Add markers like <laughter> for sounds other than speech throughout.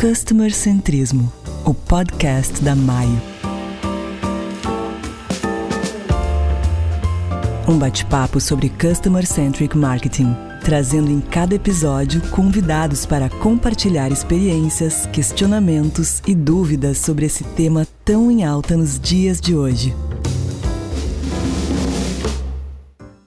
Customer Centrismo, o podcast da Maio. Um bate-papo sobre Customer Centric Marketing, trazendo em cada episódio convidados para compartilhar experiências, questionamentos e dúvidas sobre esse tema tão em alta nos dias de hoje.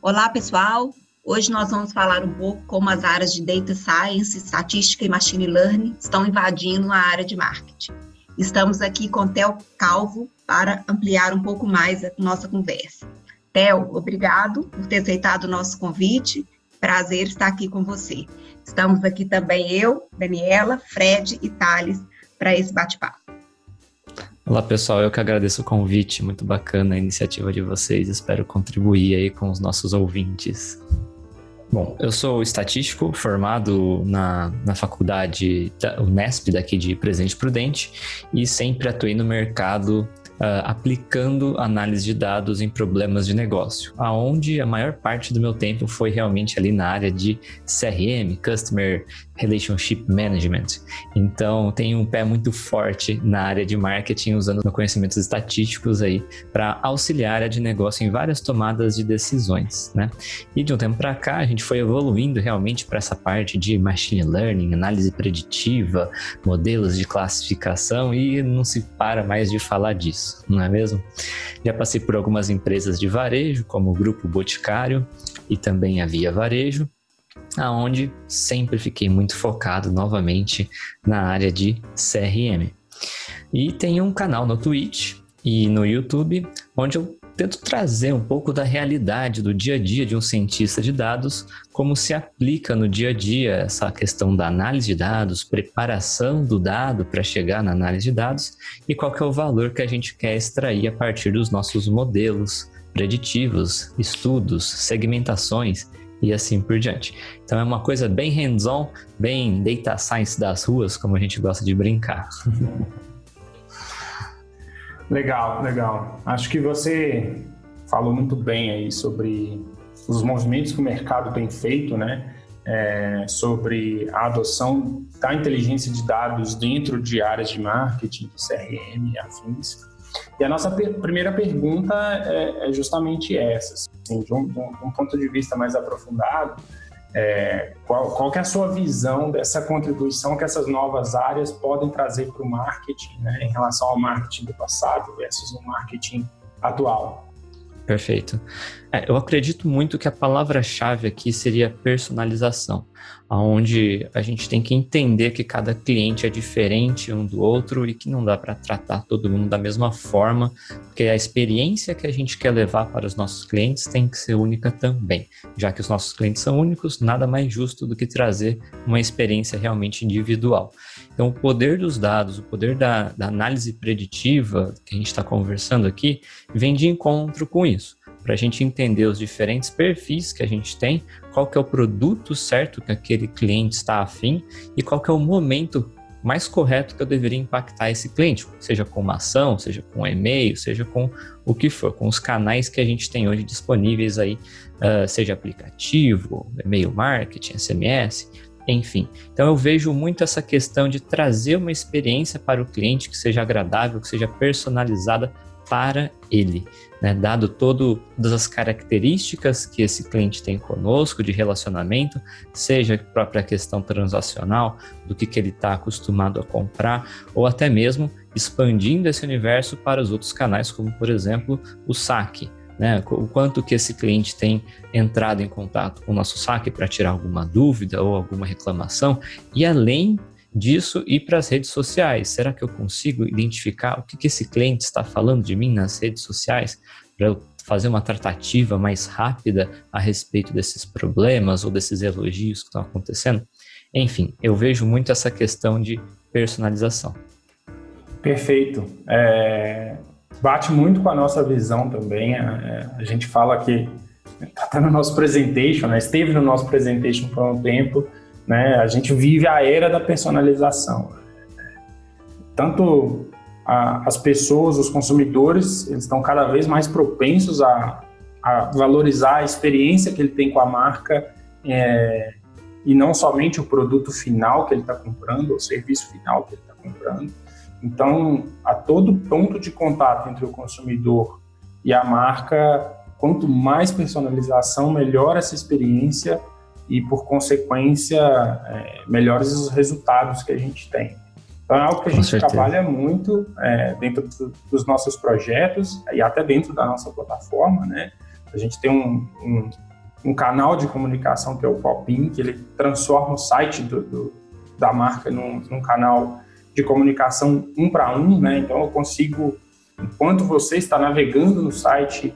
Olá, pessoal. Hoje nós vamos falar um pouco como as áreas de Data Science, Estatística e Machine Learning estão invadindo a área de marketing. Estamos aqui com Theo Calvo para ampliar um pouco mais a nossa conversa. Theo, obrigado por ter aceitado o nosso convite. Prazer estar aqui com você. Estamos aqui também eu, Daniela, Fred e Thales para esse bate-papo. Olá pessoal, eu que agradeço o convite, muito bacana a iniciativa de vocês, espero contribuir aí com os nossos ouvintes. Bom, eu sou estatístico, formado na, na faculdade da Unesp, daqui de Presente Prudente, e sempre atuei no mercado uh, aplicando análise de dados em problemas de negócio, aonde a maior parte do meu tempo foi realmente ali na área de CRM, Customer Relationship Management. Então, tenho um pé muito forte na área de marketing, usando conhecimentos estatísticos aí para auxiliar a de negócio em várias tomadas de decisões, né? E de um tempo para cá, a gente foi evoluindo realmente para essa parte de machine learning, análise preditiva, modelos de classificação e não se para mais de falar disso, não é mesmo? Já passei por algumas empresas de varejo, como o Grupo Boticário e também a Via Varejo, aonde sempre fiquei muito focado novamente na área de CRM. E tenho um canal no Twitch e no YouTube, onde eu tento trazer um pouco da realidade do dia a dia de um cientista de dados, como se aplica no dia a dia essa questão da análise de dados, preparação do dado para chegar na análise de dados e qual que é o valor que a gente quer extrair a partir dos nossos modelos preditivos, estudos, segmentações e assim por diante. Então é uma coisa bem hands-on, bem data science das ruas, como a gente gosta de brincar. <laughs> Legal, legal. Acho que você falou muito bem aí sobre os movimentos que o mercado tem feito, né? É, sobre a adoção da inteligência de dados dentro de áreas de marketing, CRM e afins. E a nossa per primeira pergunta é, é justamente essa. Assim, de, um, de, um, ponto de vista mais aprofundado, é, qual, qual é a sua visão dessa contribuição que essas novas áreas podem trazer para o marketing, né, em relação ao marketing do passado versus o marketing atual? Perfeito. É, eu acredito muito que a palavra-chave aqui seria personalização, onde a gente tem que entender que cada cliente é diferente um do outro e que não dá para tratar todo mundo da mesma forma, porque a experiência que a gente quer levar para os nossos clientes tem que ser única também. Já que os nossos clientes são únicos, nada mais justo do que trazer uma experiência realmente individual. Então, o poder dos dados, o poder da, da análise preditiva que a gente está conversando aqui, vem de encontro com isso. Para a gente entender os diferentes perfis que a gente tem, qual que é o produto certo que aquele cliente está afim e qual que é o momento mais correto que eu deveria impactar esse cliente, seja com uma ação, seja com um e-mail, seja com o que for, com os canais que a gente tem hoje disponíveis aí, uh, seja aplicativo, e-mail marketing, SMS, enfim. Então eu vejo muito essa questão de trazer uma experiência para o cliente que seja agradável, que seja personalizada para ele, né? dado todo, todas as características que esse cliente tem conosco de relacionamento, seja a própria questão transacional, do que, que ele está acostumado a comprar, ou até mesmo expandindo esse universo para os outros canais, como por exemplo o saque né? O quanto que esse cliente tem entrado em contato com o nosso saque para tirar alguma dúvida ou alguma reclamação, e além disso ir para as redes sociais. Será que eu consigo identificar o que, que esse cliente está falando de mim nas redes sociais para eu fazer uma tratativa mais rápida a respeito desses problemas ou desses elogios que estão acontecendo? Enfim, eu vejo muito essa questão de personalização. Perfeito. É, bate muito com a nossa visão também. A, é, a gente fala que está no nosso presentation, né? esteve no nosso presentation por um tempo, né? A gente vive a era da personalização. Tanto a, as pessoas, os consumidores, eles estão cada vez mais propensos a, a, valorizar a experiência que ele tem com a marca é, e não somente o produto final que ele está comprando, o serviço final que ele está comprando. Então, a todo ponto de contato entre o consumidor e a marca, quanto mais personalização, melhor essa experiência e, por consequência, é, melhores os resultados que a gente tem. Então, é algo que a gente trabalha muito é, dentro do, dos nossos projetos e até dentro da nossa plataforma, né? A gente tem um, um, um canal de comunicação que é o Popin, que ele transforma o site do, do, da marca num, num canal de comunicação um para um, né? Então eu consigo, enquanto você está navegando no site,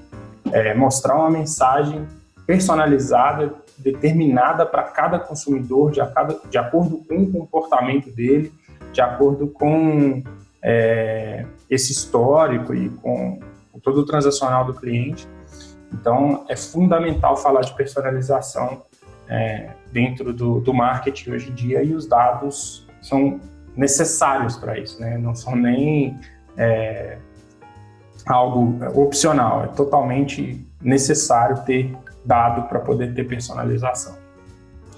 é, mostrar uma mensagem personalizada, determinada para cada consumidor, de, cada, de acordo com o comportamento dele, de acordo com é, esse histórico e com, com todo o transacional do cliente. Então, é fundamental falar de personalização é, dentro do, do marketing hoje em dia e os dados são necessários para isso, né? Não são nem é, algo opcional, é totalmente necessário ter dado para poder ter personalização.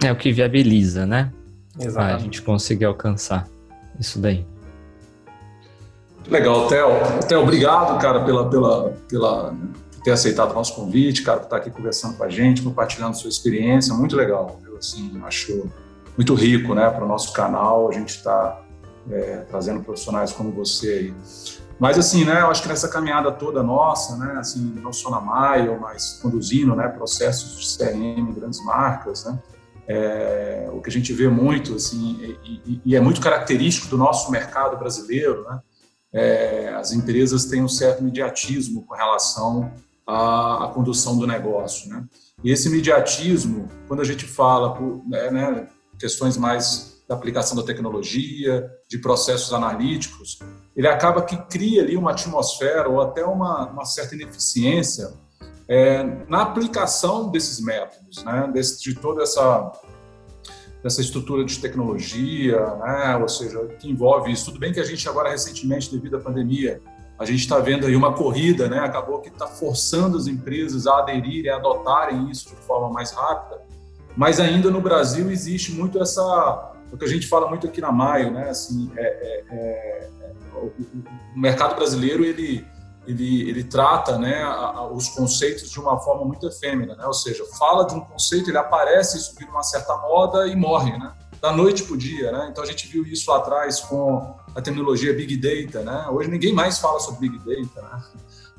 É o que viabiliza, né? Exatamente. A gente conseguir alcançar isso daí. Legal, Theo. Theo, obrigado, cara, pela, pela, pela por ter aceitado o nosso convite, cara, por estar aqui conversando com a gente, compartilhando sua experiência. Muito legal. Eu, assim, acho muito rico, né, para o nosso canal. A gente está é, trazendo profissionais como você aí. Mas assim, né, eu acho que nessa caminhada toda nossa, né, assim, não só na Maio, mas conduzindo, né, processos de CRM, grandes marcas, né, é, o que a gente vê muito, assim, e, e, é muito característico do nosso mercado brasileiro, né, é, as empresas têm um certo mediatismo com relação à, à condução do negócio, né. E esse mediatismo, quando a gente fala por né, né questões mais da aplicação da tecnologia, de processos analíticos, ele acaba que cria ali uma atmosfera ou até uma, uma certa ineficiência é, na aplicação desses métodos, né? Desse, de toda essa, essa estrutura de tecnologia, né? ou seja, que envolve isso. Tudo bem que a gente agora, recentemente, devido à pandemia, a gente está vendo aí uma corrida, né? acabou que está forçando as empresas a aderirem, a adotarem isso de forma mais rápida, mas ainda no Brasil existe muito essa o que a gente fala muito aqui na Maio, né? Assim, é, é, é, é o, mercado brasileiro ele ele, ele trata né, os conceitos de uma forma muito efêmera, né? Ou seja, fala de um conceito, ele aparece, isso vira uma certa moda e morre, né? Da noite para o dia, né? Então a gente viu isso lá atrás com a terminologia Big Data, né? Hoje ninguém mais fala sobre Big Data, né?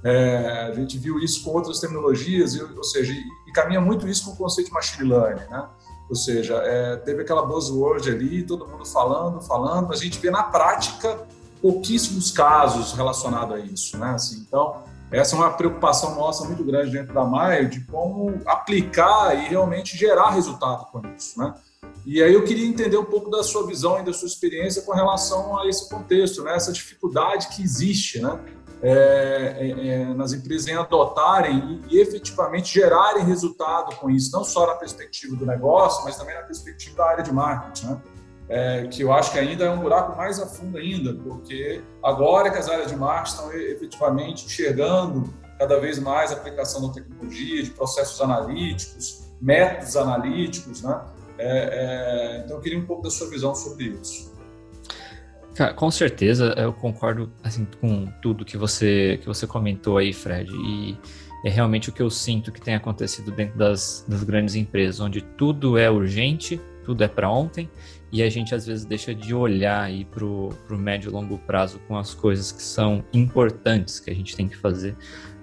É, a gente viu isso com outras terminologias, ou seja, e, e caminha muito isso com o conceito de machine learning, né? Ou seja, é, teve aquela buzzword ali, todo mundo falando, falando, a gente vê na prática pouquíssimos casos relacionados a isso, né? Assim, então, essa é uma preocupação nossa muito grande dentro da Maio de como aplicar e realmente gerar resultado com isso, né? E aí eu queria entender um pouco da sua visão e da sua experiência com relação a esse contexto, né? Essa dificuldade que existe, né? É, é, é, nas empresas em adotarem e, e, efetivamente gerarem resultado com isso, não só na perspectiva do negócio, mas também na perspectiva da área de marketing, né? É, que eu acho que ainda é um buraco mais a fundo ainda, porque agora que as áreas de marketing estão efetivamente enxergando cada vez mais a aplicação da tecnologia, de processos analíticos, métodos analíticos, né? É, é, então eu queria um pouco da sua visão sobre isso. Com certeza, eu concordo assim, com tudo que você, que você comentou aí, Fred. E é realmente o que eu sinto que tem acontecido dentro das, das grandes empresas, onde tudo é urgente, tudo é para ontem, e a gente às vezes deixa de olhar aí para o médio e longo prazo com as coisas que são importantes que a gente tem que fazer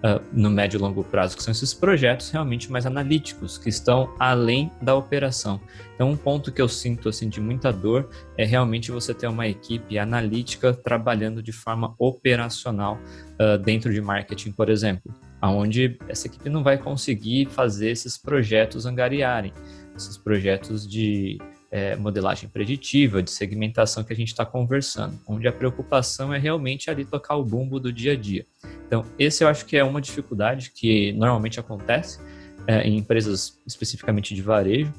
uh, no médio e longo prazo, que são esses projetos realmente mais analíticos, que estão além da operação. Então, um ponto que eu sinto assim de muita dor é realmente você ter uma equipe analítica trabalhando de forma operacional uh, dentro de marketing, por exemplo, aonde essa equipe não vai conseguir fazer esses projetos angariarem, esses projetos de é, modelagem preditiva, de segmentação que a gente está conversando, onde a preocupação é realmente ali tocar o bumbo do dia a dia. Então, esse eu acho que é uma dificuldade que normalmente acontece é, em empresas especificamente de varejo.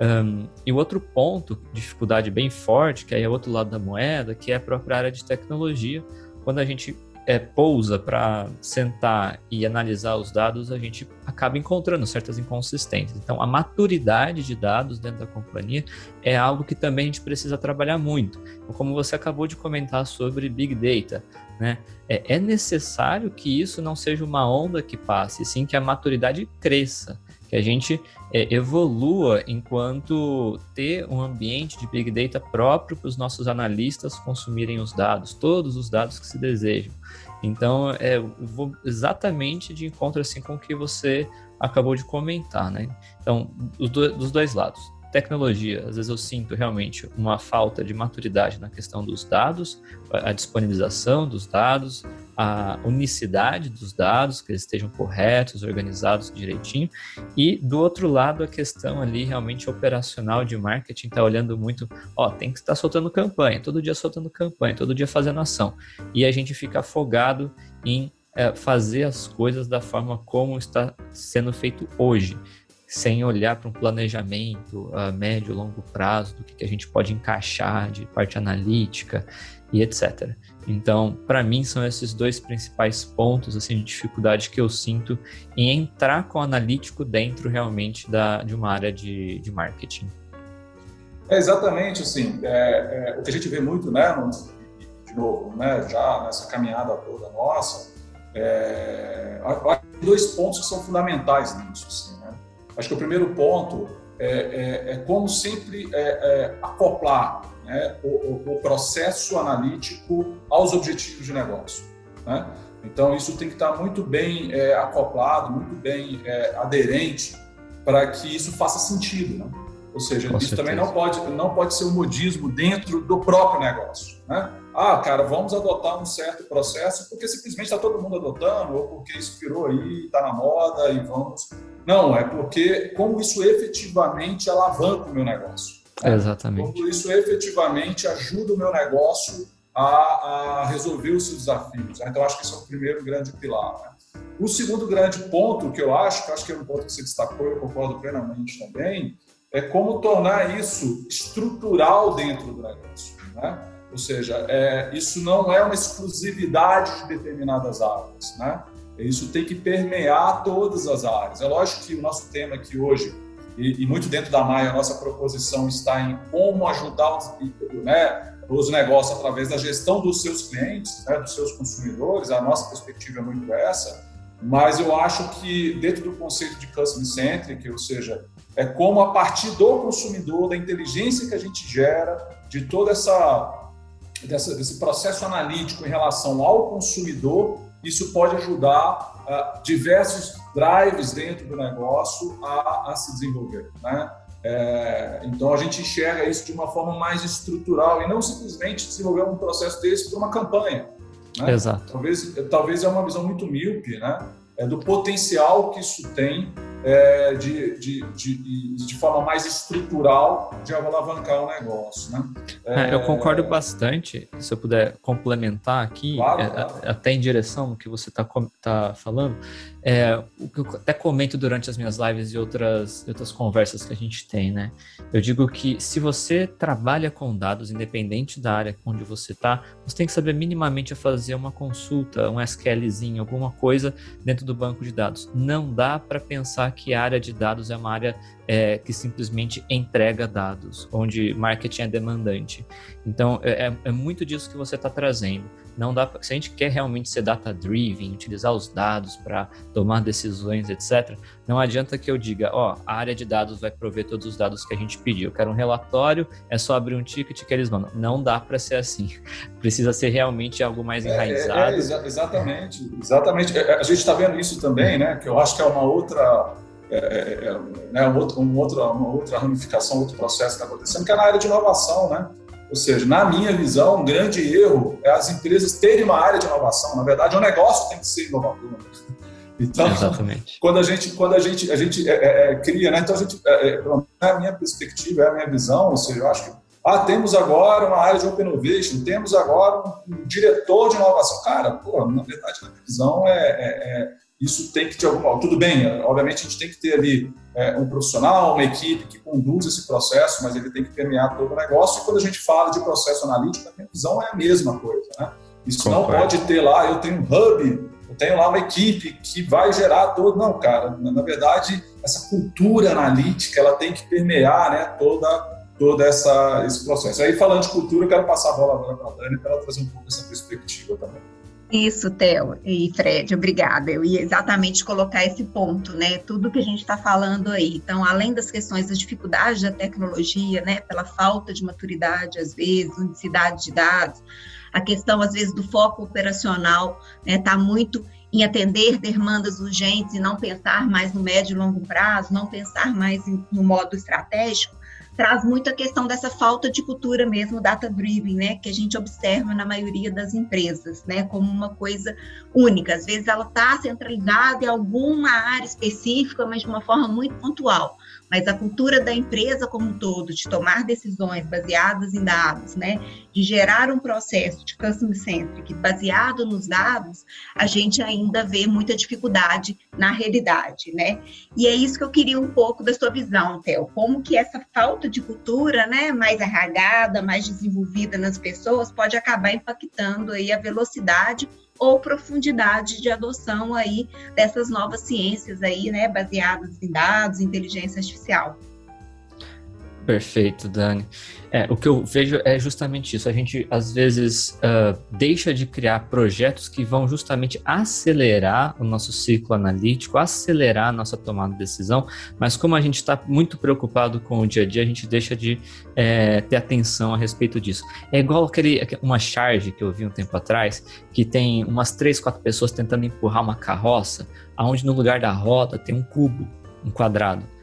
Um, e o outro ponto, dificuldade bem forte, que aí é outro lado da moeda, que é a própria área de tecnologia, quando a gente é, pousa para sentar e analisar os dados, a gente acaba encontrando certas inconsistências. Então, a maturidade de dados dentro da companhia é algo que também a gente precisa trabalhar muito. Então, como você acabou de comentar sobre Big Data, né? É, é necessário que isso não seja uma onda que passe, sim que a maturidade cresça que a gente é, evolua enquanto ter um ambiente de Big Data próprio para os nossos analistas consumirem os dados, todos os dados que se desejam. Então, é, vou exatamente de encontro assim com o que você acabou de comentar, né? Então, do, dos dois lados tecnologia, às vezes eu sinto realmente uma falta de maturidade na questão dos dados, a disponibilização dos dados, a unicidade dos dados, que eles estejam corretos, organizados direitinho, e do outro lado a questão ali realmente operacional de marketing está olhando muito, ó, tem que estar soltando campanha, todo dia soltando campanha, todo dia fazendo ação, e a gente fica afogado em é, fazer as coisas da forma como está sendo feito hoje sem olhar para um planejamento a médio longo prazo do que, que a gente pode encaixar de parte analítica e etc. Então, para mim, são esses dois principais pontos assim, de dificuldade que eu sinto em entrar com o analítico dentro realmente da, de uma área de, de marketing. É exatamente assim, é, é, o que a gente vê muito, né, de novo, né, já nessa caminhada toda nossa, é, há dois pontos que são fundamentais nisso. Assim, Acho que o primeiro ponto é, é, é como sempre é, é acoplar né, o, o, processo analítico aos objetivos de negócio. Né? Então, isso tem que estar muito bem é, acoplado, muito bem aderente para que isso faça sentido. Né? Ou seja, Com isso certeza. também não pode, não pode ser um modismo dentro do próprio negócio. Né? Ah, cara, vamos adotar um certo processo porque simplesmente está todo mundo adotando, ou porque isso virou aí, está na moda e vamos. Não, é porque como isso efetivamente alavanca o meu negócio. Né? Exatamente. Como isso efetivamente ajuda o meu negócio a, a resolver os seus desafios. Né? Então, acho que esse é o primeiro grande pilar. Né? O segundo grande ponto que eu acho, que acho que é um ponto que você destacou, eu concordo plenamente também, é como tornar isso estrutural dentro do negócio. Né? Ou seja, é, isso não é uma exclusividade de determinadas áreas, né? Isso tem que permear todas as áreas. É lógico que o nosso tema aqui hoje, e, e muito dentro da Maia, a nossa proposição está em como ajudar os, né, os negócios através da gestão dos seus clientes, né, dos seus consumidores. A nossa perspectiva é muito essa. Mas eu acho que dentro do conceito de customer centric, ou seja, é como a partir do consumidor, da inteligência que a gente gera, de toda essa dessa, desse processo analítico em relação ao consumidor, isso pode ajudar uh, diversos drives dentro do negócio a, a se desenvolver. Né? É, então a gente enxerga isso de uma forma mais estrutural e não simplesmente desenvolver um processo desse para uma campanha. Né? Exato. Talvez, talvez é uma visão muito míope, né? É do potencial que isso tem é, de, de, de, de, forma mais estrutural de alavancar o negócio. Né? É, eu concordo bastante, se eu puder complementar aqui, claro, é, claro. até em direção ao que você está tá falando, é, o que eu até comento durante as minhas lives e outras, outras conversas que a gente tem, né? Eu digo que se você trabalha com dados, independente da área onde você está, você tem que saber minimamente fazer uma consulta, um SQLzinho, alguma coisa dentro do banco de dados. Não dá para pensar que a área de dados é uma área é, que simplesmente entrega dados, onde marketing é demandante. Então, é, é, é muito disso que você está trazendo. Não dá pra, se a gente quer realmente ser data-driven, utilizar os dados para tomar decisões, etc., não adianta que eu diga, ó, a área de dados vai prover todos os dados que a gente pediu. Eu quero um relatório, é só abrir um ticket que eles mandam. Não dá para ser assim. <laughs> Precisa ser realmente algo mais é, é, enraizado. É, exa exatamente, exatamente. A gente está vendo isso também, né? Que eu acho que é uma outra é, é, é, né, um outro, um outro, uma outra ramificação, outro processo que está acontecendo, que é na área de inovação, né? Ou seja, na minha visão, um grande erro é as empresas terem uma área de inovação. Na verdade, o negócio tem que ser inovador. Então, Exatamente. quando a gente, quando a gente, a gente é, é, é cria, né? Então a gente, é, é, a minha perspectiva, é a minha visão, ou seja, eu acho que ah, temos agora uma área de Open Innovation, temos agora um, um diretor de inovação. Cara, pô, na verdade, na minha visão é, isso tem que, de alguma tudo bem, obviamente a gente tem que ter ali é, um profissional, uma equipe que conduz esse processo, mas ele tem que permear todo o negócio. E quando a gente fala de processo analítico, a minha visão é a mesma coisa, né? Isso Concordo. não pode ter lá, eu tenho um hub, eu tenho lá uma equipe que vai gerar todo. Não, cara, na, verdade, essa cultura analítica ela tem que permear né, toda, toda essa, esse processo. Aí, falando de cultura, eu quero passar a bola agora para a Dani para ela trazer um pouco essa perspectiva também. Isso, Theo e Fred, obrigada. Eu ia exatamente colocar esse ponto, né? Tudo que a gente está falando aí. Então, além das questões das dificuldades da tecnologia, né? Pela falta de maturidade, às vezes, unicidade de dados, a questão, às vezes, do foco operacional, né? Está muito em atender demandas urgentes e não pensar mais no médio e longo prazo, não pensar mais no modo estratégico traz muito a questão dessa falta de cultura mesmo data-driven, né, que a gente observa na maioria das empresas, né, como uma coisa única. Às vezes ela está centralizada em alguma área específica, mas de uma forma muito pontual mas a cultura da empresa como um todo, de tomar decisões baseadas em dados, né, de gerar um processo de customer centric baseado nos dados, a gente ainda vê muita dificuldade na realidade, né? E é isso que eu queria um pouco da sua visão, Theo, como que essa falta de cultura, né, mais arragada, mais desenvolvida nas pessoas pode acabar impactando aí a velocidade ou profundidade de adoção aí dessas novas ciências aí, né, baseadas em dados, inteligência artificial. Perfeito, Dani. É, o que eu vejo é justamente isso. A gente, às vezes, uh, deixa de criar projetos que vão justamente acelerar o nosso ciclo analítico, acelerar a nossa tomada de decisão, mas como a gente está muito preocupado com o dia a dia, a gente deixa de é, ter atenção a respeito disso. É igual aquele, uma charge que eu vi um tempo atrás, que tem umas três, quatro pessoas tentando empurrar uma carroça, aonde no lugar da roda tem um cubo, um quadrado.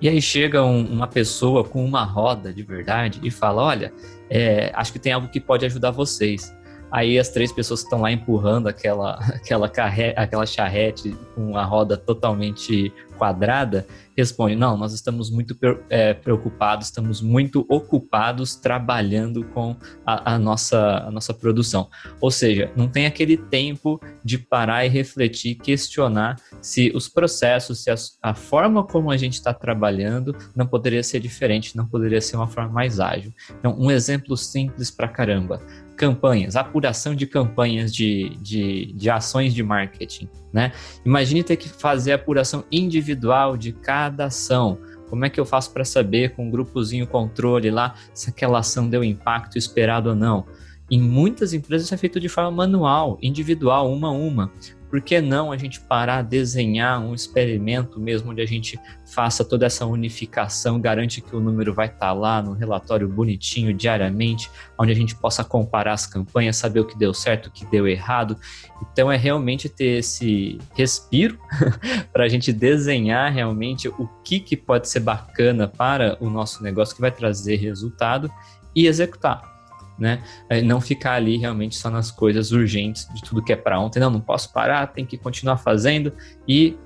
E aí chega um, uma pessoa com uma roda de verdade e fala: Olha, é, acho que tem algo que pode ajudar vocês. Aí as três pessoas que estão lá empurrando aquela, <laughs> aquela, carre, aquela charrete com a roda totalmente quadrada, respondem: Não, nós estamos muito é, preocupados, estamos muito ocupados trabalhando com a, a, nossa, a nossa produção. Ou seja, não tem aquele tempo de parar e refletir, questionar se os processos, se a, a forma como a gente está trabalhando não poderia ser diferente, não poderia ser uma forma mais ágil. Então, um exemplo simples para caramba campanhas, apuração de campanhas de, de, de ações de marketing, né? Imagine ter que fazer a apuração individual de cada ação. Como é que eu faço para saber com um grupozinho controle lá se aquela ação deu impacto esperado ou não? Em muitas empresas isso é feito de forma manual, individual, uma a uma por que não a gente parar desenhar um experimento mesmo onde a gente faça toda essa unificação, garante que o número vai estar tá lá no relatório bonitinho diariamente, onde a gente possa comparar as campanhas, saber o que deu certo, o que deu errado. Então é realmente ter esse respiro <laughs> para a gente desenhar realmente o que, que pode ser bacana para o nosso negócio que vai trazer resultado e executar né? É, não ficar ali realmente só nas coisas urgentes de tudo que é para ontem. Não, não posso parar, tem que continuar fazendo e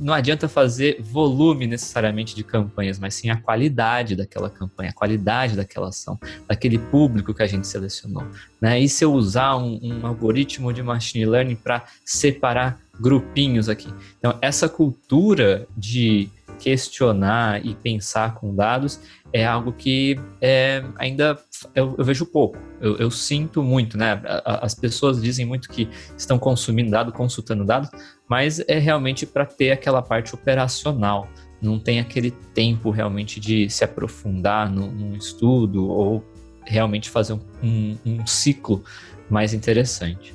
não adianta fazer volume necessariamente de campanhas, mas sim a qualidade daquela campanha, a qualidade daquela ação, daquele público que a gente selecionou. Né? E se eu usar um, um algoritmo de machine learning para separar grupinhos aqui? Então, essa cultura de questionar e pensar com dados é algo que é, ainda eu, eu, vejo pouco. Eu, eu, sinto muito, né? As pessoas dizem muito que estão consumindo dados, consultando dados, mas é realmente para ter aquela parte operacional. Não tem aquele tempo realmente de se aprofundar no, num estudo ou realmente fazer um, um, um ciclo mais interessante.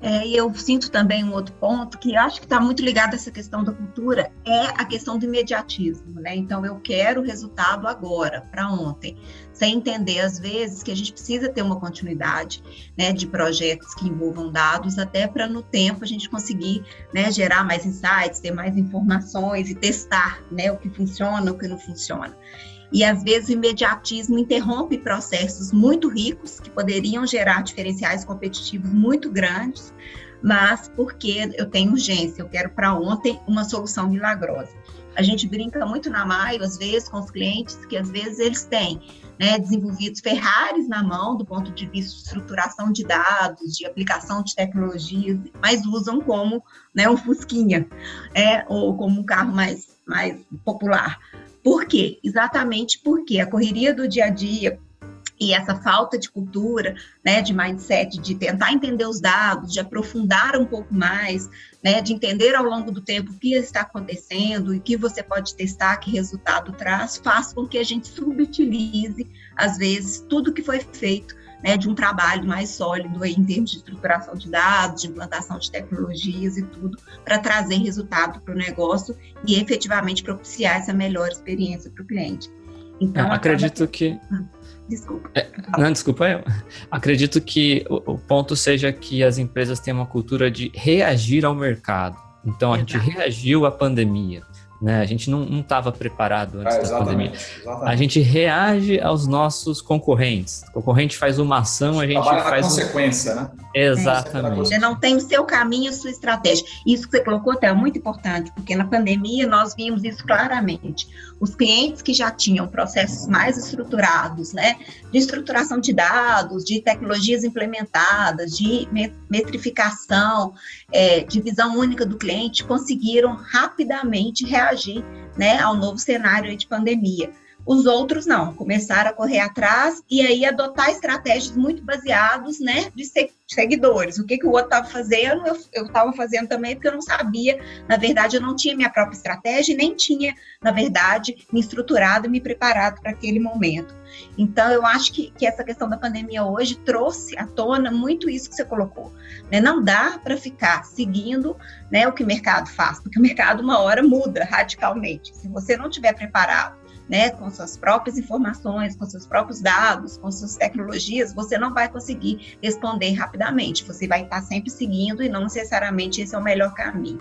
É, e eu sinto também um outro ponto que acho que está muito ligado a essa questão da cultura, é a questão do imediatismo, né? Então, eu quero o resultado agora, para ontem, sem entender, às vezes, que a gente precisa ter uma continuidade né, de projetos que envolvam dados, até para no tempo a gente conseguir né, gerar mais insights, ter mais informações e testar né, o que funciona, o que não funciona. E às vezes o imediatismo interrompe processos muito ricos que poderiam gerar diferenciais competitivos muito grandes, mas porque eu tenho urgência, eu quero para ontem uma solução milagrosa. A gente brinca muito na Maio, às vezes, com os clientes, que às vezes eles têm né, desenvolvidos Ferraris na mão, do ponto de vista de estruturação de dados, de aplicação de tecnologias, mas usam como né, um Fusquinha, é, ou como um carro mais, mais popular. Por quê? Exatamente porque a correria do dia a dia, e essa falta de cultura, né, de mindset, de tentar entender os dados, de aprofundar um pouco mais, né, de entender ao longo do tempo o que está acontecendo e o que você pode testar, que resultado traz, faz com que a gente subutilize, às vezes, tudo que foi feito né, de um trabalho mais sólido aí em termos de estruturação de dados, de implantação de tecnologias e tudo, para trazer resultado para o negócio e efetivamente propiciar essa melhor experiência para o cliente. Então, é, acredito que. Ah, desculpa. É, não, desculpa eu. Acredito que o, o, ponto seja que as empresas têm uma cultura de reagir ao mercado. Então, a Exato. gente reagiu à pandemia. Né? A gente não estava preparado antes é, da pandemia. Exatamente. A gente reage aos nossos concorrentes. O concorrente faz uma ação, a gente Trabalha faz. Na consequência, um... né? Exatamente. Você não tem o seu caminho, a sua estratégia. Isso que você colocou até é muito importante, porque na pandemia nós vimos isso claramente. Os clientes que já tinham processos mais estruturados, né, de estruturação de dados, de tecnologias implementadas, de metrificação, é, de visão única do cliente, conseguiram rapidamente reagir né, ao novo cenário de pandemia. Os outros não, começaram a correr atrás e aí adotar estratégias muito baseadas, né, de seguidores. O que, que o outro estava fazendo, eu estava fazendo também porque eu não sabia. Na verdade, eu não tinha minha própria estratégia e nem tinha, na verdade, me estruturado e me preparado para aquele momento. Então, eu acho que, que essa questão da pandemia hoje trouxe à tona muito isso que você colocou. Né? Não dá para ficar seguindo né, o que o mercado faz, porque o mercado, uma hora, muda radicalmente. Se você não estiver preparado né, com suas próprias informações, com seus próprios dados, com suas tecnologias, você não vai conseguir responder rapidamente. Você vai estar sempre seguindo e não necessariamente esse é o melhor caminho.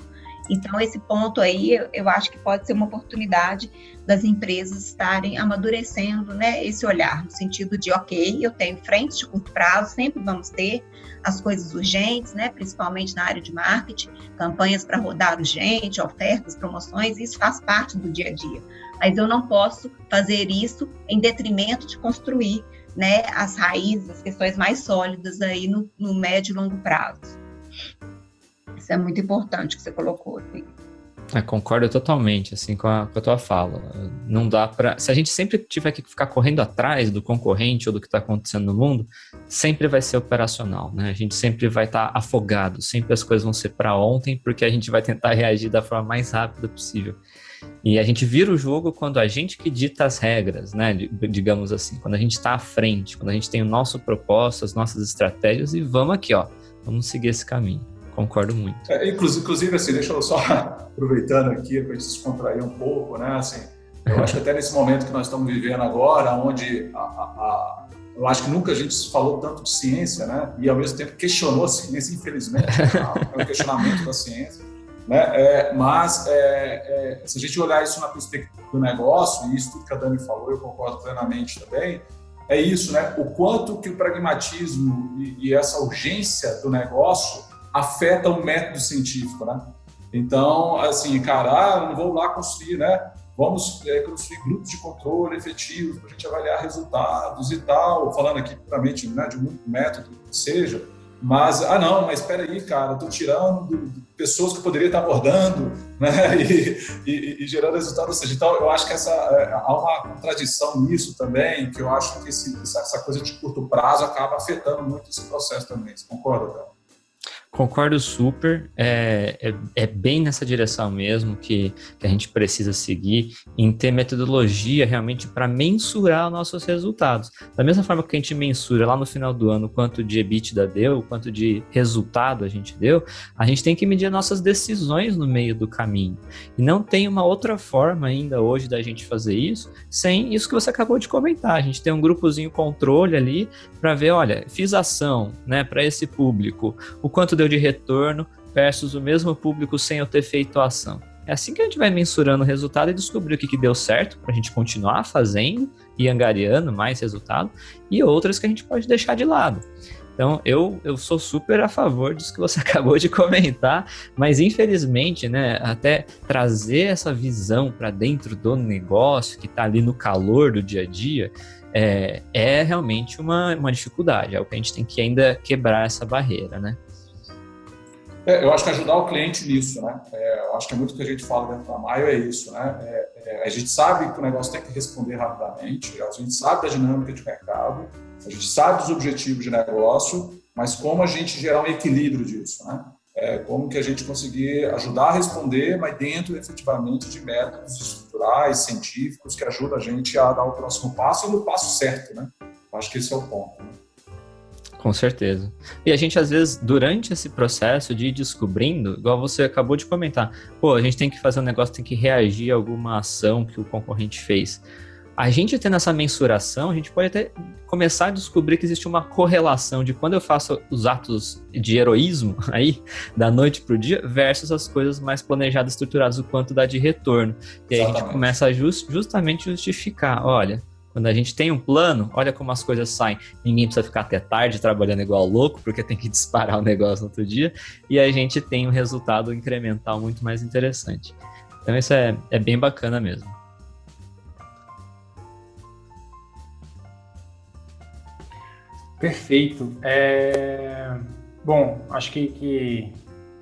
Então, esse ponto aí, eu acho que pode ser uma oportunidade das empresas estarem amadurecendo né, esse olhar, no sentido de, ok, eu tenho frentes de curto prazo, sempre vamos ter as coisas urgentes, né, principalmente na área de marketing, campanhas para rodar urgente, ofertas, promoções, isso faz parte do dia a dia. Mas eu não posso fazer isso em detrimento de construir né, as raízes, as questões mais sólidas aí no, no médio e longo prazo. Isso é muito importante que você colocou. É, concordo totalmente assim com a, com a tua fala. Não dá para, se a gente sempre tiver que ficar correndo atrás do concorrente ou do que está acontecendo no mundo, sempre vai ser operacional, né? A gente sempre vai estar tá afogado, sempre as coisas vão ser para ontem, porque a gente vai tentar reagir da forma mais rápida possível. E a gente vira o jogo quando a gente que dita as regras, né? Digamos assim, quando a gente está à frente, quando a gente tem o nosso propósito, as nossas estratégias e vamos aqui, ó, vamos seguir esse caminho. Concordo muito. É, inclusive, assim, deixa eu só <laughs> aproveitando aqui para gente descontrair um pouco, né? Assim, eu acho que até nesse momento que nós estamos vivendo agora, onde a, a, a, eu acho que nunca a gente falou tanto de ciência, né? E ao mesmo tempo questionou a ciência, infelizmente, é o questionamento da ciência. Né? É, mas é, é, se a gente olhar isso na perspectiva do negócio, e isso tudo que a Dani falou, eu concordo plenamente também, é isso, né? O quanto que o pragmatismo e, e essa urgência do negócio afeta o método científico, né? Então, assim, cara, ah, não vou lá construir, né? Vamos é, construir grupos de controle efetivos para a gente avaliar resultados e tal, falando aqui puramente né, de um método que seja, mas, ah, não, mas espera aí, cara, estou tirando pessoas que eu poderia estar abordando <laughs> né, e, e, e, gerando resultado. Ou seja, então, eu acho que essa, é, há uma contradição nisso também, que eu acho que esse, essa coisa de curto prazo acaba afetando muito esse processo também. Você concorda, Théo? Concordo super, é, é, é, bem nessa direção mesmo que, que a gente precisa seguir, em ter metodologia realmente para mensurar nossos resultados. Da mesma forma que a gente mensura lá no final do ano quanto de EBITDA deu, quanto de resultado a gente deu, a gente tem que medir nossas decisões no meio do caminho. E não tem uma outra forma ainda hoje da gente fazer isso sem isso que você acabou de comentar. A gente tem um grupozinho controle ali para ver, olha, fiz ação né, para esse público, o quanto deu de retorno versus o mesmo público sem eu ter feito a ação. É assim que a gente vai mensurando o resultado e descobrir o que, que deu certo para a gente continuar fazendo e angariando mais resultado e outras que a gente pode deixar de lado. Então, eu, eu sou super a favor disso que você <laughs> acabou de comentar, mas infelizmente, né, até trazer essa visão para dentro do negócio que está ali no calor do dia a dia é, é realmente uma, uma dificuldade, é o que a gente tem que ainda quebrar essa barreira, né? É, eu acho que ajudar o cliente nisso, né? É, eu acho que é muito o que a gente fala dentro da Maio, é isso, né? É, é, a gente sabe que o negócio tem que responder rapidamente, a gente sabe da dinâmica de mercado, a gente sabe dos objetivos de negócio, mas como a gente gerar um equilíbrio disso, né? É, como que a gente conseguir ajudar a responder, mas dentro efetivamente de métodos estruturais, científicos, que ajudam a gente a dar o próximo passo e no passo certo, né? Acho que esse é o ponto. Né? Com certeza. E a gente, às vezes, durante esse processo de ir descobrindo, igual você acabou de comentar, pô, a gente tem que fazer um negócio, tem que reagir a alguma ação que o concorrente fez. A gente tendo essa mensuração, a gente pode até começar a descobrir que existe uma correlação de quando eu faço os atos de heroísmo <laughs> aí, da noite para o dia, versus as coisas mais planejadas, estruturadas, o quanto dá de retorno. E aí Exatamente. a gente começa a just, justamente justificar, olha, quando a gente tem um plano, olha como as coisas saem. Ninguém precisa ficar até tarde trabalhando igual louco, porque tem que <laughs> disparar o negócio no outro dia. E a gente tem um resultado incremental muito mais interessante. Então, isso é, é bem bacana mesmo. Perfeito. É... Bom, acho que, que,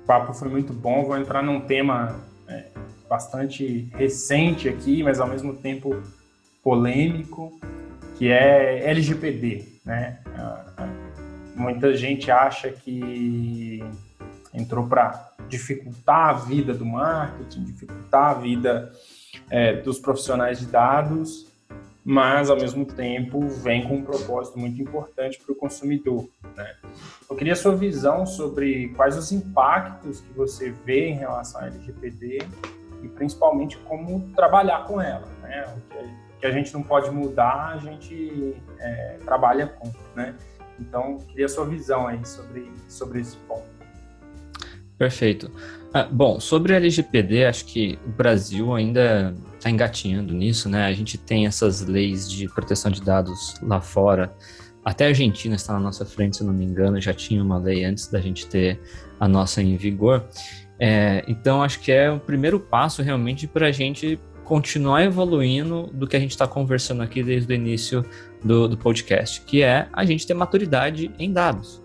o papo foi muito bom. Vou entrar num tema é, bastante recente aqui, mas ao mesmo tempo polêmico, que é LGPD, né? Muita gente acha que entrou para dificultar a vida do marketing, dificultar a vida é, dos profissionais de dados, mas ao mesmo tempo vem com um propósito muito importante para o consumidor. Né? Eu queria a sua visão sobre quais os impactos que você vê em relação à LGPD e principalmente como trabalhar com ela, né? que a gente não pode mudar, a gente é, trabalha com, né? Então, queria a sua visão aí sobre, sobre esse ponto. Perfeito. Ah, bom, sobre a LGPD, acho que o Brasil ainda está engatinhando nisso, né? A gente tem essas leis de proteção de dados lá fora. Até a Argentina está na nossa frente, se não me engano, já tinha uma lei antes da gente ter a nossa em vigor. É, então, acho que é o primeiro passo realmente para a gente continuar evoluindo do que a gente está conversando aqui desde o início do, do, podcast, que é a gente ter maturidade em dados.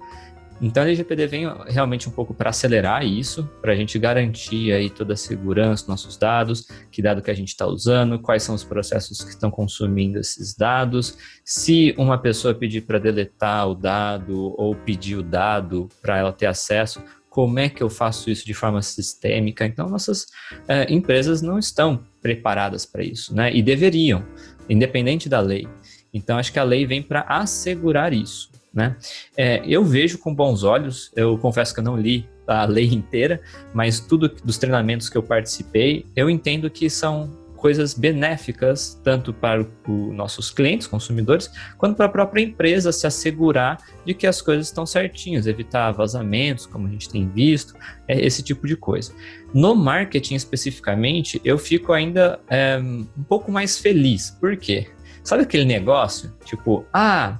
Então a LGPD vem realmente um pouco para acelerar isso, para a gente garantir aí toda a segurança dos nossos dados, que dado que a gente está usando, quais são os processos que estão consumindo esses dados, se uma pessoa pedir para deletar o dado ou pedir o dado para ela ter acesso, como é que eu faço isso de forma sistêmica? Então, nossas é, empresas não estão preparadas para isso, né? E deveriam, independente da lei. Então, acho que a lei vem para assegurar isso, né? É, eu vejo com bons olhos, eu confesso que eu não li a lei inteira, mas tudo dos treinamentos que eu participei, eu entendo que são coisas benéficas tanto para os nossos clientes, consumidores, quanto para a própria empresa se assegurar de que as coisas estão certinhas, evitar vazamentos, como a gente tem visto, é, esse tipo de coisa. No marketing especificamente, eu fico ainda é, um pouco mais feliz. Por quê? Sabe aquele negócio? Tipo, ah,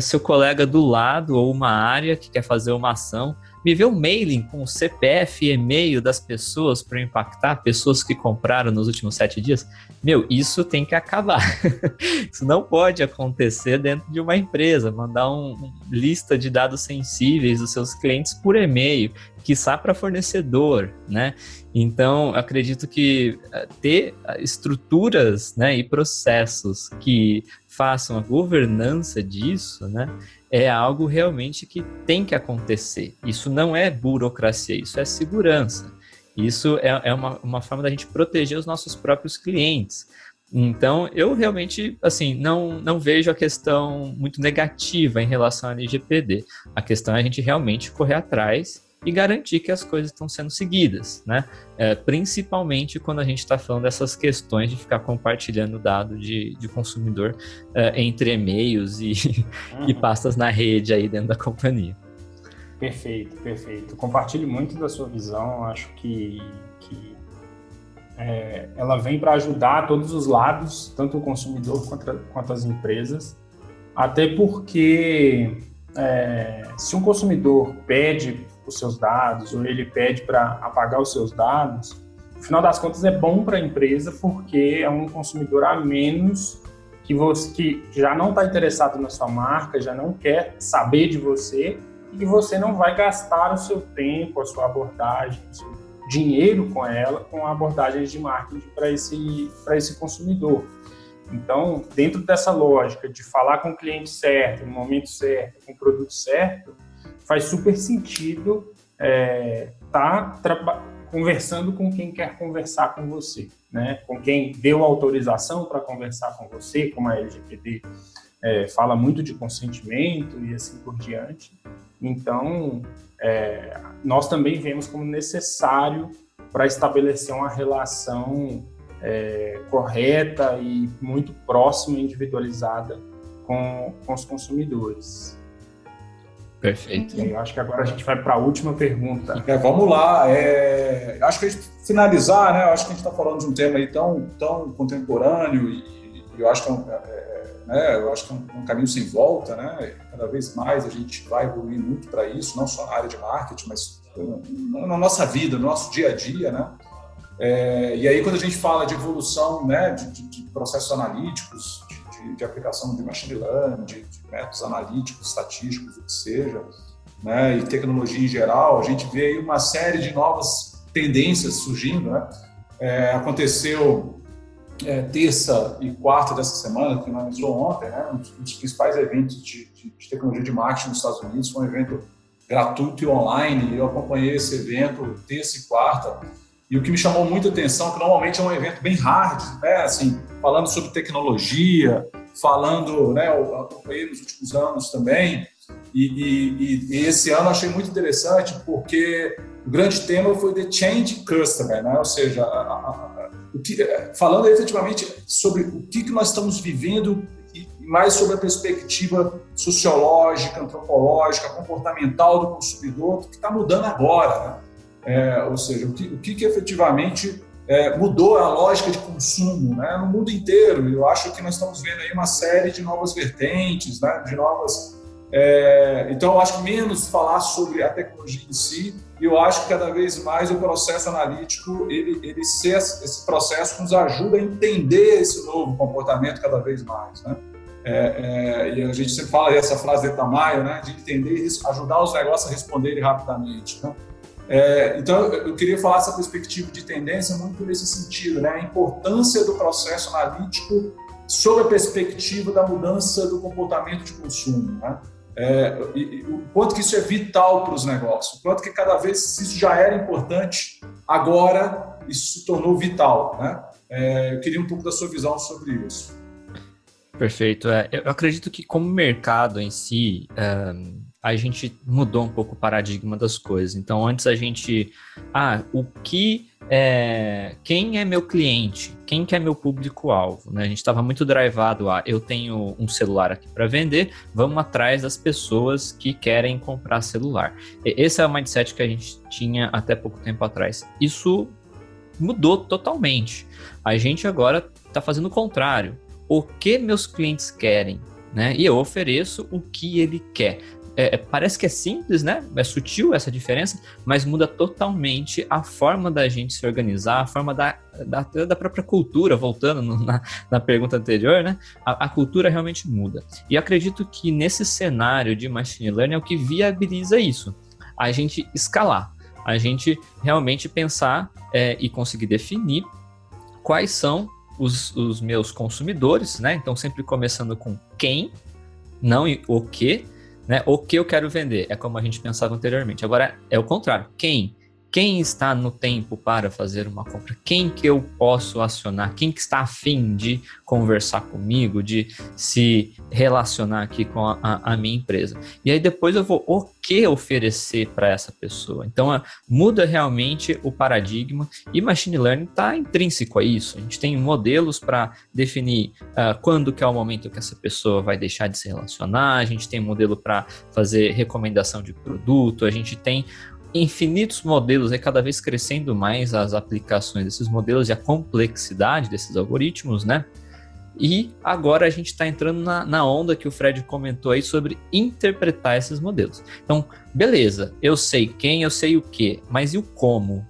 seu colega do lado ou uma área que quer fazer uma ação me vê um mailing com o CPF e e-mail das pessoas para impactar pessoas que compraram nos últimos sete dias. Meu, isso tem que acabar. <laughs> isso não pode acontecer dentro de uma empresa. Mandar uma um lista de dados sensíveis dos seus clientes por e-mail, quiçá para fornecedor, né? Então, acredito que eh, ter estruturas né, e processos que façam a governança disso, né, é algo realmente que tem que acontecer. Isso não é burocracia, isso é segurança. Isso é, é uma, uma forma da gente proteger os nossos próprios clientes. Então, eu realmente, assim, não, não vejo a questão muito negativa em relação à LGPD. A questão é a gente realmente correr atrás e garantir que as coisas estão sendo seguidas, né? É, principalmente quando a gente está falando dessas questões de ficar compartilhando dado de, de consumidor é, entre e-mails e, <laughs> uhum. e pastas na rede aí dentro da companhia. Perfeito, perfeito. Compartilho muito da sua visão. Acho que, que é, ela vem para ajudar todos os lados, tanto o consumidor quanto, quanto as empresas. Até porque é, se um consumidor pede os seus dados ou ele pede para apagar os seus dados, no final das contas é bom para a empresa porque é um consumidor a menos que você que já não está interessado na sua marca, já não quer saber de você e você não vai gastar o seu tempo, a sua abordagem, o seu dinheiro com ela, com abordagens de marketing para esse, esse consumidor. Então, dentro dessa lógica de falar com o cliente certo, no momento certo, com o produto certo, faz super sentido estar é, tá conversando com quem quer conversar com você, né? com quem deu autorização para conversar com você, como a LGPD é, fala muito de consentimento e assim por diante. Então, é, nós também vemos como necessário para estabelecer uma relação é, correta e muito próxima, individualizada com, com os consumidores. Perfeito. eu acho que agora a gente vai para a última pergunta. É, vamos lá. É, acho que a gente finalizar, né? Acho que a gente está falando de um tema aí tão, tão contemporâneo e, e eu acho que é um, é, é né? eu acho que é um, um, caminho sem volta, né? Cada vez mais a gente vai evoluir muito para isso, não só na área de marketing, mas na nossa vida, no nosso dia a dia, né? É, e aí, quando a gente fala de evolução né, de, de, de processos analíticos, de, de, aplicação de machine learning, de, métodos analíticos, estatísticos, o que seja, né, e tecnologia em geral, a gente vê aí uma série de novas tendências surgindo. Né? É, aconteceu é, terça e quarta dessa semana, que finalizou ontem, né, um dos principais eventos de, de tecnologia de marketing nos Estados Unidos, foi um evento gratuito e online, eu acompanhei esse evento terça e quarta, e o que me chamou muita atenção, que normalmente é um evento bem hard, né? Assim, falando sobre tecnologia, falando, né? Eu acompanhei nos últimos anos também. E, e, e, esse ano achei muito interessante porque o grande tema foi The Change Customer, né? Ou seja, a, a, a, que, falando efetivamente sobre o que, que nós estamos vivendo e mais sobre a perspectiva sociológica, antropológica, comportamental do consumidor, que está mudando agora, né? É, ou seja, o que, o que, que efetivamente é, mudou a lógica de consumo né? no mundo inteiro. Eu acho que nós estamos vendo aí uma série de novas vertentes, né? de novas. É, então, eu acho que menos falar sobre a tecnologia em si, e eu acho que cada vez mais o processo analítico, ele, ele ser, esse processo nos ajuda a entender esse novo comportamento cada vez mais. Né? É, é, e a gente sempre fala essa frase de Tamayo, né, de entender e ajudar os negócios a responderem rapidamente. Né? É, então, eu queria falar essa perspectiva de tendência muito nesse sentido, né? a importância do processo analítico sob a perspectiva da mudança do comportamento de consumo. Né? É, e, e, o quanto que isso é vital para os negócios, o quanto que cada vez isso já era importante, agora isso se tornou vital. Né? É, eu queria um pouco da sua visão sobre isso. Perfeito. É, eu acredito que como mercado em si, um a gente mudou um pouco o paradigma das coisas. Então, antes a gente. Ah, o que. É, quem é meu cliente? Quem que é meu público-alvo? Né? A gente estava muito drivado a eu tenho um celular aqui para vender, vamos atrás das pessoas que querem comprar celular. Esse é o mindset que a gente tinha até pouco tempo atrás. Isso mudou totalmente. A gente agora está fazendo o contrário. O que meus clientes querem? Né? E eu ofereço o que ele quer. É, é, parece que é simples, né? É sutil essa diferença, mas muda totalmente a forma da gente se organizar, a forma da, da, da própria cultura, voltando no, na, na pergunta anterior, né? A, a, cultura realmente muda. E acredito que nesse cenário de machine learning é o que viabiliza isso. A gente escalar, a gente realmente pensar é, e conseguir definir quais são os, os meus consumidores, né? Então, sempre começando com quem, não o que, né? O que eu quero vender é como a gente pensava anteriormente. Agora é o contrário. Quem? Quem está no tempo para fazer uma compra? Quem que eu posso acionar? Quem que está afim de conversar comigo, de se relacionar aqui com a, a, a minha empresa? E aí depois eu vou o que oferecer para essa pessoa. Então muda realmente o paradigma e machine learning está intrínseco a isso. A gente tem modelos para definir uh, quando que é o momento que essa pessoa vai deixar de se relacionar. A gente tem modelo para fazer recomendação de produto. A gente tem infinitos modelos, é cada vez crescendo mais as aplicações desses modelos e a complexidade desses algoritmos, né? E agora a gente está entrando na, na, onda que o Fred comentou aí sobre interpretar esses modelos. Então, beleza, eu sei quem, eu sei o que, mas e o como?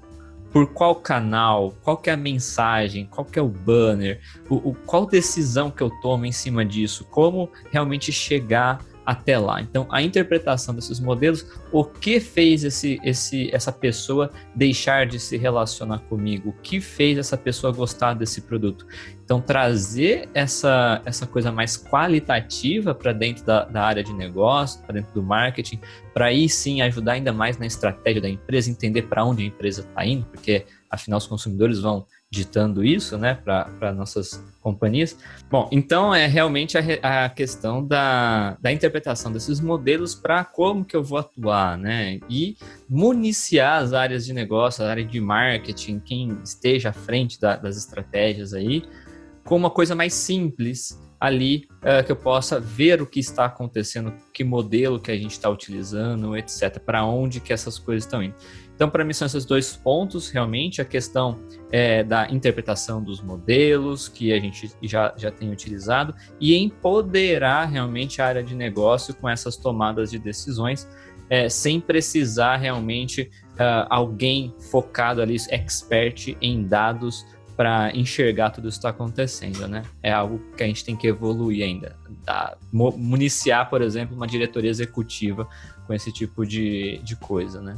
Por qual canal? Qual que é a mensagem? Qual que é o banner? O, o, qual decisão que eu tomo em cima disso? Como realmente chegar até lá. Então, a interpretação desses modelos, o que fez esse, esse, essa pessoa deixar de se relacionar comigo? O que fez essa pessoa gostar desse produto? Então, trazer essa, essa coisa mais qualitativa para dentro da, da, área de negócio, para dentro do marketing, para aí sim ajudar ainda mais na estratégia da empresa, entender para onde a empresa está indo, porque afinal os consumidores vão ditando isso, né, para nossas companhias. Bom, então é realmente a, a questão da, da interpretação desses modelos para como que eu vou atuar, né, e municiar as áreas de negócio, a área de marketing, quem esteja à frente da, das estratégias aí, com uma coisa mais simples ali uh, que eu possa ver o que está acontecendo, que modelo que a gente está utilizando, etc. Para onde que essas coisas estão indo. Então, para mim, são esses dois pontos, realmente, a questão é, da interpretação dos modelos, que a gente já, já tem utilizado, e empoderar realmente a área de negócio com essas tomadas de decisões, é, sem precisar realmente uh, alguém focado ali, expert em dados, para enxergar tudo isso que está acontecendo, né? É algo que a gente tem que evoluir ainda. Da, municiar, por exemplo, uma diretoria executiva com esse tipo de, de coisa, né?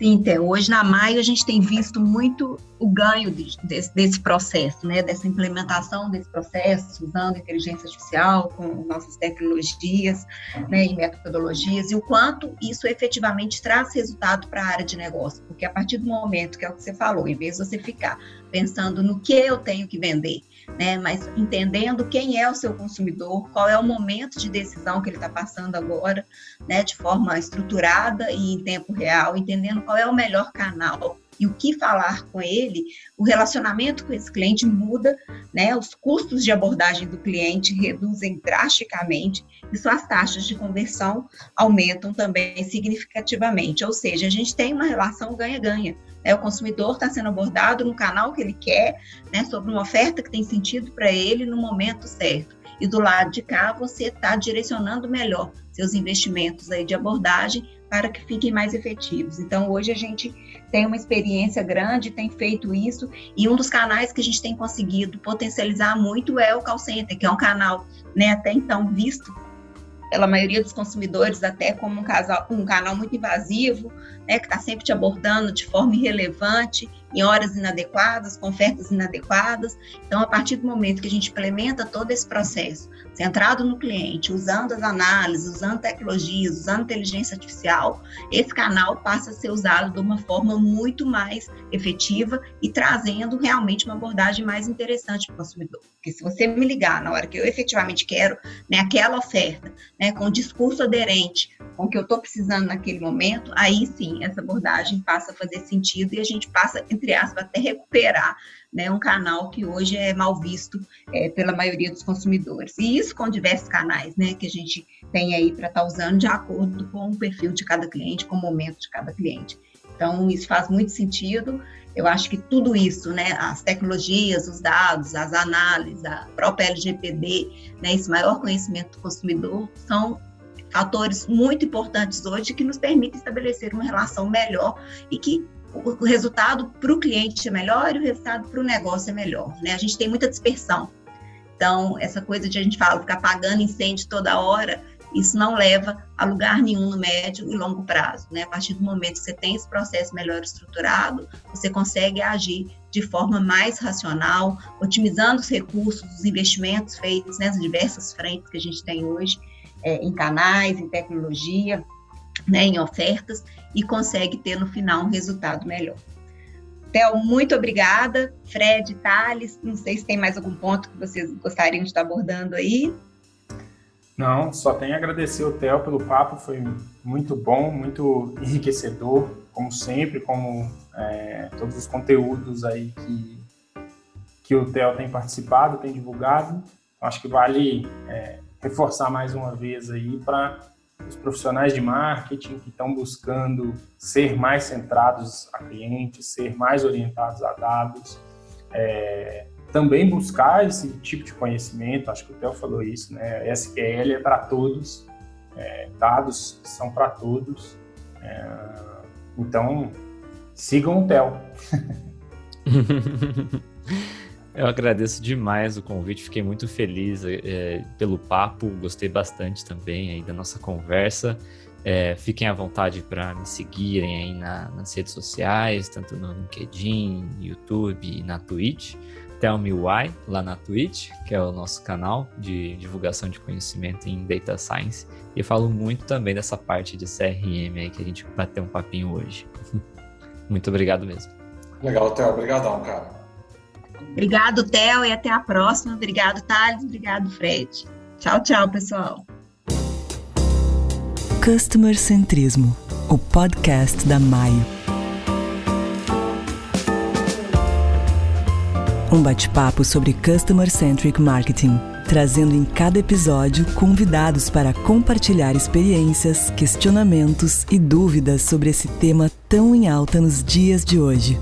Então, hoje na Maio a gente tem visto muito o ganho de, desse, desse, processo, né, dessa implementação desse processo, usando inteligência artificial com nossas tecnologias né, e metodologias, e o quanto isso efetivamente traz resultado para a área de negócio, porque a partir do momento que é o que você falou, em vez de você ficar pensando no que eu tenho que vender, né? Mas entendendo quem é o seu consumidor, qual é o momento de decisão que ele está passando agora, né? De forma estruturada e em tempo real, entendendo qual é o melhor canal e o que falar com ele, o relacionamento com esse cliente muda, né? Os custos de abordagem do cliente reduzem drasticamente e suas taxas de conversão aumentam também significativamente. Ou seja, a gente tem uma relação ganha-ganha. Né? O consumidor está sendo abordado no canal que ele quer, né? sobre uma oferta que tem sentido para ele no momento certo. E do lado de cá, você está direcionando melhor seus investimentos aí de abordagem para que fiquem mais efetivos. Então, hoje a gente tem uma experiência grande, tem feito isso, e um dos canais que a gente tem conseguido potencializar muito é o call center, que é um canal né, até então visto pela maioria dos consumidores até como um, casal, um canal muito invasivo, né, que está sempre te abordando de forma irrelevante, em horas inadequadas, com ofertas inadequadas. Então, a partir do momento que a gente implementa todo esse processo, centrado no cliente, usando as análises, usando tecnologias, usando inteligência artificial, esse canal passa a ser usado de uma forma muito mais efetiva e trazendo realmente uma abordagem mais interessante para o consumidor. Porque se você me ligar na hora que eu efetivamente quero né, aquela oferta, né, com discurso aderente, com o que eu estou precisando naquele momento, aí sim essa abordagem passa a fazer sentido e a gente passa, entre aspas, até recuperar né, um canal que hoje é mal visto é, pela maioria dos consumidores. E isso com diversos canais né, que a gente tem aí para estar tá usando de acordo com o perfil de cada cliente, com o momento de cada cliente. Então, isso faz muito sentido. Eu acho que tudo isso, né, as tecnologias, os dados, as análises, a própria LGPD, né, esse maior conhecimento do consumidor, são fatores muito importantes hoje que nos permitem estabelecer uma relação melhor e que o resultado para o cliente é melhor e o resultado para o negócio é melhor. Né? A gente tem muita dispersão. Então, essa coisa de a gente fala, ficar apagando incêndio toda hora, isso não leva a lugar nenhum no médio e longo prazo. Né? A partir do momento que você tem esse processo melhor estruturado, você consegue agir de forma mais racional, otimizando os recursos, os investimentos feitos nas diversas frentes que a gente tem hoje, é, em canais, em tecnologia, né, em ofertas, e consegue ter no final um resultado melhor. Theo, muito obrigada. Fred, Thales, não sei se tem mais algum ponto que vocês gostariam de estar abordando aí. Não, só tenho a agradecer o Theo pelo papo, foi muito bom, muito enriquecedor, como sempre, como é, todos os conteúdos aí que, que o Theo tem participado, tem divulgado. Acho que vale é, reforçar mais uma vez aí para os profissionais de marketing que estão buscando ser mais centrados a clientes, ser mais orientados a dados, é, também buscar esse tipo de conhecimento, acho que o Theo falou isso, né? SQL é para todos, é, dados são para todos, é, então sigam o Theo. <laughs> Eu agradeço demais o convite, fiquei muito feliz é, pelo papo, gostei bastante também aí da nossa conversa. É, fiquem à vontade para me seguirem aí na, nas redes sociais, tanto no LinkedIn, YouTube e na Twitch. Tell Me Why, lá na Twitch, que é o nosso canal de divulgação de conhecimento em Data Science. E falo muito também dessa parte de CRM aí que a gente bateu um papinho hoje. <laughs> muito obrigado mesmo. Legal, Theo. Obrigadão, cara. Obrigado, Theo, e até a próxima. Obrigado, Thales. Obrigado, Fred. Tchau, tchau, pessoal. Customer Centrismo, o podcast da Maio. Um bate-papo sobre Customer Centric Marketing, trazendo em cada episódio convidados para compartilhar experiências, questionamentos e dúvidas sobre esse tema tão em alta nos dias de hoje.